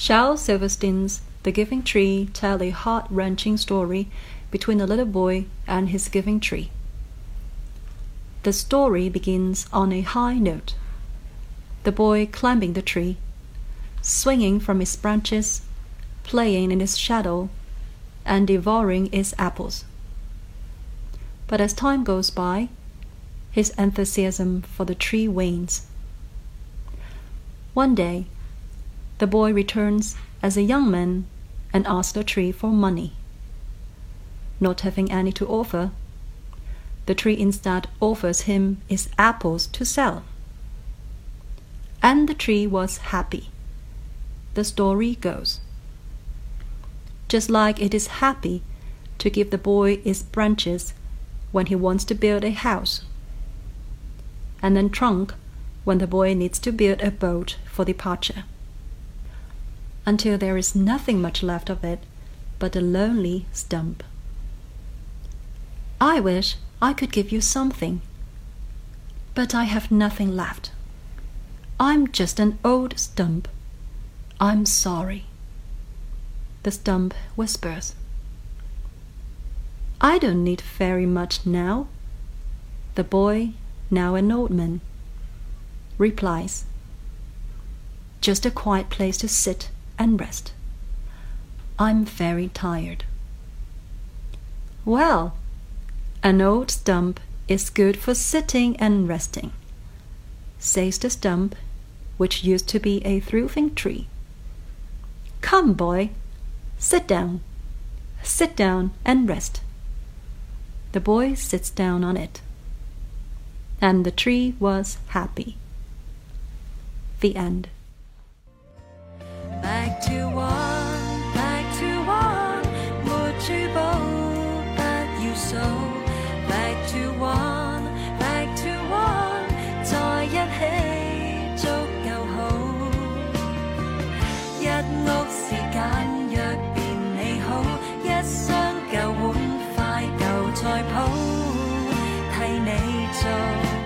Shel Silverstein's The Giving Tree tell a heart-wrenching story between a little boy and his giving tree. The story begins on a high note. The boy climbing the tree, swinging from its branches, playing in its shadow, and devouring its apples. But as time goes by, his enthusiasm for the tree wanes. One day, the boy returns as a young man and asks the tree for money. Not having any to offer, the tree instead offers him its apples to sell. And the tree was happy. The story goes. Just like it is happy to give the boy its branches when he wants to build a house, and then trunk when the boy needs to build a boat for departure, until there is nothing much left of it but a lonely stump. I wish I could give you something, but I have nothing left. I'm just an old stump. I'm sorry. The stump whispers. I don't need very much now. The boy, now an old man, replies. Just a quiet place to sit and rest. I'm very tired. Well, an old stump is good for sitting and resting, says the stump, which used to be a thriving tree. Come, boy, sit down. Sit down and rest. The boy sits down on it. And the tree was happy. The end. one, back to one，在一起足够好。一屋时简约便美好，一双旧碗筷旧菜谱，替你做。